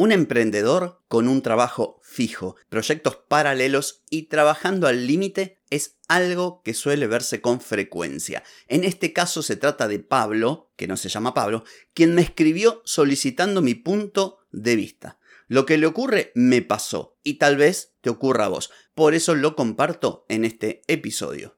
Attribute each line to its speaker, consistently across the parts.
Speaker 1: Un emprendedor con un trabajo fijo, proyectos paralelos y trabajando al límite es algo que suele verse con frecuencia. En este caso se trata de Pablo, que no se llama Pablo, quien me escribió solicitando mi punto de vista. Lo que le ocurre me pasó y tal vez te ocurra a vos. Por eso lo comparto en este episodio.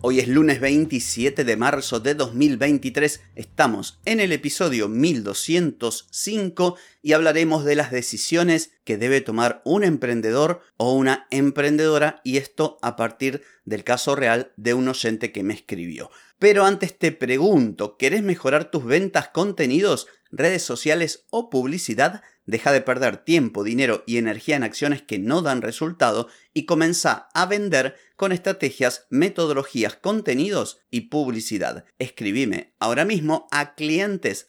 Speaker 1: Hoy es lunes 27 de marzo de 2023, estamos en el episodio 1205 y hablaremos de las decisiones que debe tomar un emprendedor o una emprendedora y esto a partir del caso real de un oyente que me escribió. Pero antes te pregunto, ¿querés mejorar tus ventas, contenidos, redes sociales o publicidad? Deja de perder tiempo, dinero y energía en acciones que no dan resultado y comienza a vender con estrategias, metodologías, contenidos y publicidad. Escribime ahora mismo a clientes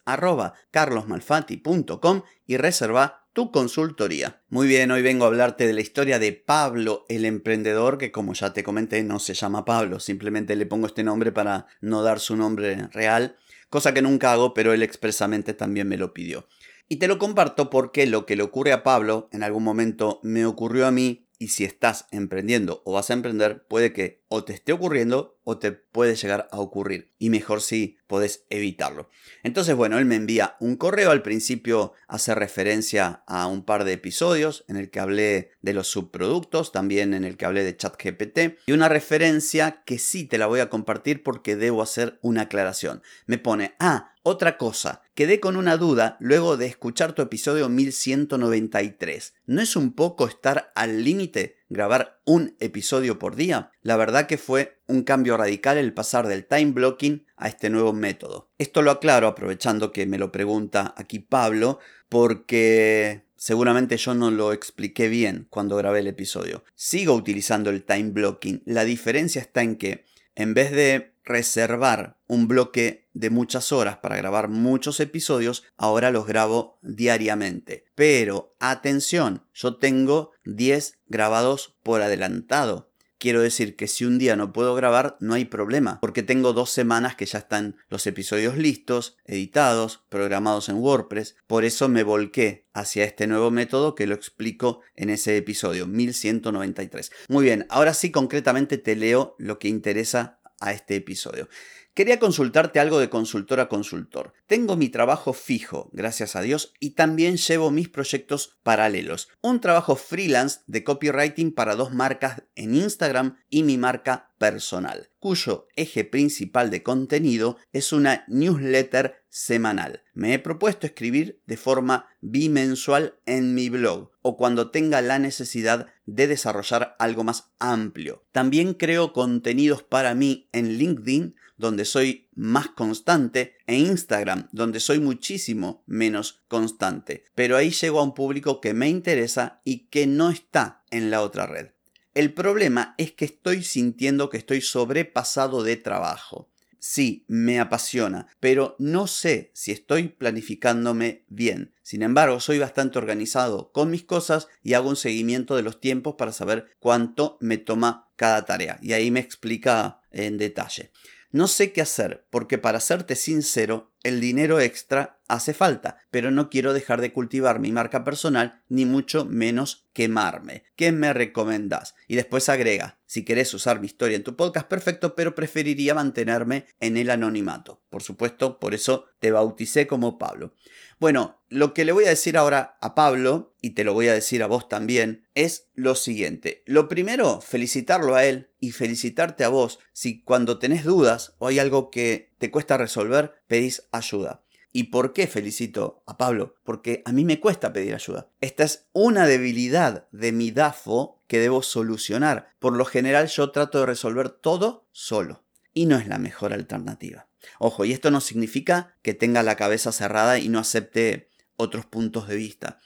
Speaker 1: y reserva tu consultoría. Muy bien, hoy vengo a hablarte de la historia de Pablo el emprendedor, que como ya te comenté no se llama Pablo, simplemente le pongo este nombre para no dar su nombre real, cosa que nunca hago, pero él expresamente también me lo pidió. Y te lo comparto porque lo que le ocurre a Pablo en algún momento me ocurrió a mí y si estás emprendiendo o vas a emprender puede que o te esté ocurriendo o te puede llegar a ocurrir. Y mejor si podés evitarlo. Entonces, bueno, él me envía un correo. Al principio hace referencia a un par de episodios en el que hablé de los subproductos, también en el que hablé de ChatGPT. Y una referencia que sí te la voy a compartir porque debo hacer una aclaración. Me pone, ah, otra cosa, quedé con una duda luego de escuchar tu episodio 1193. ¿No es un poco estar al límite grabar un episodio por día, la verdad que fue un cambio radical el pasar del time blocking a este nuevo método. Esto lo aclaro aprovechando que me lo pregunta aquí Pablo, porque seguramente yo no lo expliqué bien cuando grabé el episodio. Sigo utilizando el time blocking. La diferencia está en que en vez de reservar un bloque de muchas horas para grabar muchos episodios, ahora los grabo diariamente. Pero atención, yo tengo 10 grabados por adelantado. Quiero decir que si un día no puedo grabar, no hay problema, porque tengo dos semanas que ya están los episodios listos, editados, programados en WordPress. Por eso me volqué hacia este nuevo método que lo explico en ese episodio 1193. Muy bien, ahora sí concretamente te leo lo que interesa a este episodio. Quería consultarte algo de consultor a consultor. Tengo mi trabajo fijo, gracias a Dios, y también llevo mis proyectos paralelos. Un trabajo freelance de copywriting para dos marcas en Instagram y mi marca personal, cuyo eje principal de contenido es una newsletter semanal. Me he propuesto escribir de forma bimensual en mi blog o cuando tenga la necesidad de desarrollar algo más amplio. También creo contenidos para mí en LinkedIn donde soy más constante, e Instagram, donde soy muchísimo menos constante. Pero ahí llego a un público que me interesa y que no está en la otra red. El problema es que estoy sintiendo que estoy sobrepasado de trabajo. Sí, me apasiona, pero no sé si estoy planificándome bien. Sin embargo, soy bastante organizado con mis cosas y hago un seguimiento de los tiempos para saber cuánto me toma cada tarea. Y ahí me explica en detalle. No sé qué hacer, porque para serte sincero, el dinero extra hace falta, pero no quiero dejar de cultivar mi marca personal, ni mucho menos quemarme. ¿Qué me recomendás? Y después agrega, si querés usar mi historia en tu podcast, perfecto, pero preferiría mantenerme en el anonimato. Por supuesto, por eso te bauticé como Pablo. Bueno, lo que le voy a decir ahora a Pablo, y te lo voy a decir a vos también, es lo siguiente. Lo primero, felicitarlo a él y felicitarte a vos si cuando tenés dudas o hay algo que te cuesta resolver, pedís ayuda. ¿Y por qué felicito a Pablo? Porque a mí me cuesta pedir ayuda. Esta es una debilidad de mi DAFO que debo solucionar. Por lo general yo trato de resolver todo solo. y no es la mejor alternativa. Ojo, y esto no significa que tenga la cabeza cerrada y no acepte otros puntos de vista,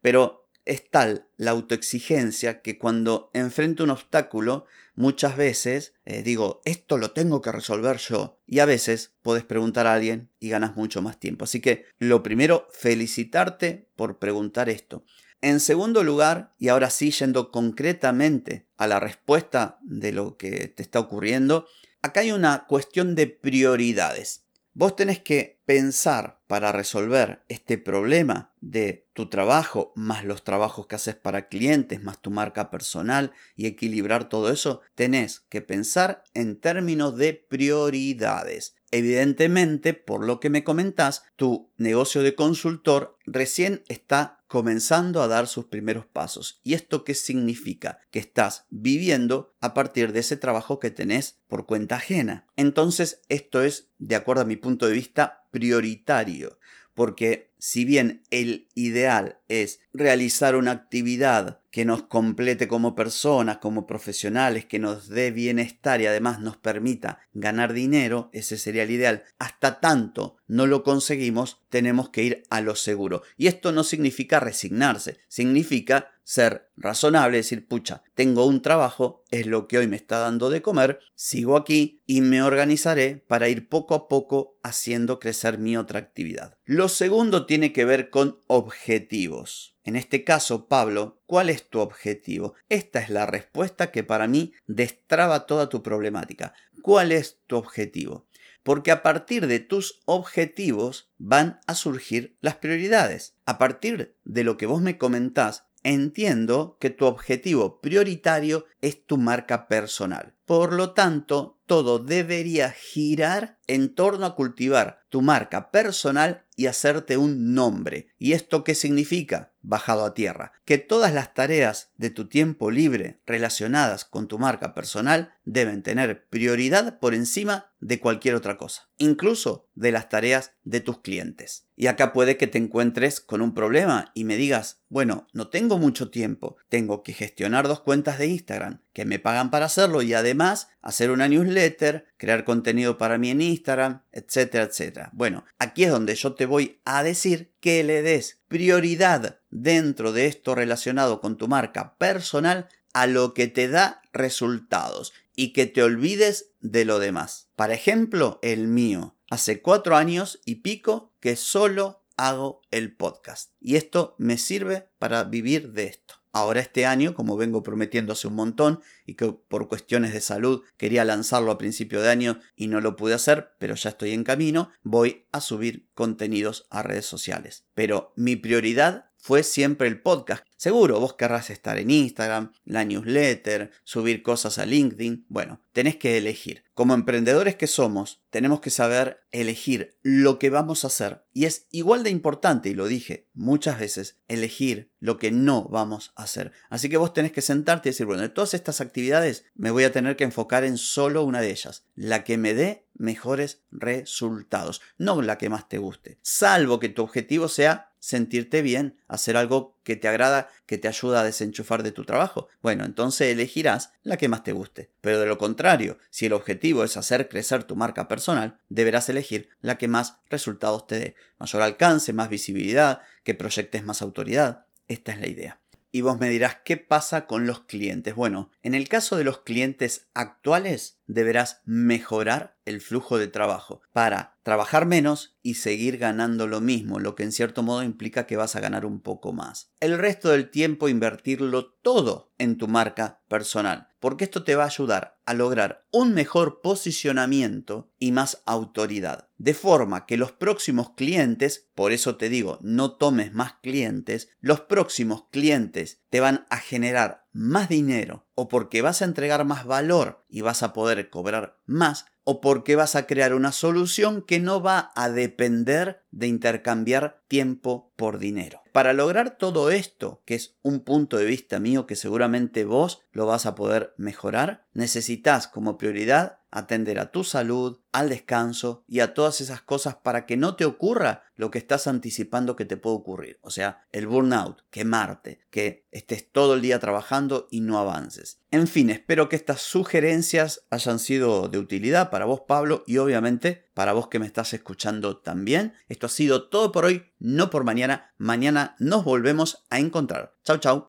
Speaker 1: pero es tal la autoexigencia que cuando enfrento un obstáculo, muchas veces eh, digo, esto lo tengo que resolver yo. Y a veces puedes preguntar a alguien y ganas mucho más tiempo. Así que lo primero, felicitarte por preguntar esto. En segundo lugar, y ahora sí yendo concretamente a la respuesta de lo que te está ocurriendo, acá hay una cuestión de prioridades. Vos tenés que pensar para resolver este problema de tu trabajo, más los trabajos que haces para clientes, más tu marca personal y equilibrar todo eso, tenés que pensar en términos de prioridades. Evidentemente, por lo que me comentás, tu negocio de consultor recién está comenzando a dar sus primeros pasos. ¿Y esto qué significa? Que estás viviendo a partir de ese trabajo que tenés por cuenta ajena. Entonces, esto es, de acuerdo a mi punto de vista, prioritario porque si bien el ideal es realizar una actividad que nos complete como personas, como profesionales, que nos dé bienestar y además nos permita ganar dinero, ese sería el ideal. Hasta tanto no lo conseguimos, tenemos que ir a lo seguro. Y esto no significa resignarse, significa ser razonable, decir, pucha, tengo un trabajo, es lo que hoy me está dando de comer, sigo aquí y me organizaré para ir poco a poco haciendo crecer mi otra actividad. Lo segundo tiene que ver con objetivos. En este caso, Pablo, ¿cuál es tu objetivo? Esta es la respuesta que para mí destraba toda tu problemática. ¿Cuál es tu objetivo? Porque a partir de tus objetivos van a surgir las prioridades. A partir de lo que vos me comentás, entiendo que tu objetivo prioritario es tu marca personal. Por lo tanto, todo debería girar en torno a cultivar tu marca personal y hacerte un nombre. ¿Y esto qué significa? Bajado a tierra. Que todas las tareas de tu tiempo libre relacionadas con tu marca personal deben tener prioridad por encima de cualquier otra cosa, incluso de las tareas de tus clientes. Y acá puede que te encuentres con un problema y me digas, bueno, no tengo mucho tiempo, tengo que gestionar dos cuentas de Instagram que me pagan para hacerlo y además hacer una newsletter, crear contenido para mí en Instagram, etcétera, etcétera. Bueno, aquí es donde yo te voy a decir que le des prioridad dentro de esto relacionado con tu marca personal a lo que te da resultados y que te olvides de lo demás. Para ejemplo, el mío. Hace cuatro años y pico que solo hago el podcast. Y esto me sirve para vivir de esto. Ahora este año, como vengo prometiendo hace un montón y que por cuestiones de salud quería lanzarlo a principio de año y no lo pude hacer, pero ya estoy en camino, voy a subir contenidos a redes sociales. Pero mi prioridad fue siempre el podcast. Seguro vos querrás estar en Instagram, la newsletter, subir cosas a LinkedIn. Bueno, tenés que elegir. Como emprendedores que somos, tenemos que saber elegir lo que vamos a hacer. Y es igual de importante, y lo dije muchas veces, elegir lo que no vamos a hacer. Así que vos tenés que sentarte y decir, bueno, de todas estas actividades me voy a tener que enfocar en solo una de ellas, la que me dé mejores resultados, no la que más te guste. Salvo que tu objetivo sea sentirte bien, hacer algo que te agrada, que te ayuda a desenchufar de tu trabajo. Bueno, entonces elegirás la que más te guste. Pero de lo contrario, si el objetivo es hacer crecer tu marca personal, deberás elegir la que más resultados te dé. Mayor alcance, más visibilidad, que proyectes más autoridad. Esta es la idea. Y vos me dirás, ¿qué pasa con los clientes? Bueno, en el caso de los clientes actuales, deberás mejorar el flujo de trabajo para trabajar menos y seguir ganando lo mismo, lo que en cierto modo implica que vas a ganar un poco más. El resto del tiempo invertirlo todo en tu marca personal, porque esto te va a ayudar a lograr un mejor posicionamiento y más autoridad. De forma que los próximos clientes, por eso te digo, no tomes más clientes, los próximos clientes te van a generar más dinero o porque vas a entregar más valor y vas a poder cobrar más o porque vas a crear una solución que no va a depender de intercambiar tiempo por dinero. Para lograr todo esto, que es un punto de vista mío que seguramente vos lo vas a poder mejorar, necesitas como prioridad atender a tu salud, al descanso y a todas esas cosas para que no te ocurra lo que estás anticipando que te puede ocurrir. O sea, el burnout, quemarte, que estés todo el día trabajando y no avances. En fin, espero que estas sugerencias hayan sido de utilidad para vos, Pablo, y obviamente para vos que me estás escuchando también. Esto ha sido todo por hoy, no por mañana. Mañana nos volvemos a encontrar. Chau, chau.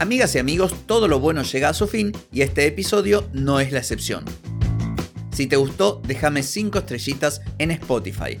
Speaker 1: Amigas y amigos, todo lo bueno llega a su fin y este episodio no es la excepción. Si te gustó, déjame 5 estrellitas en Spotify.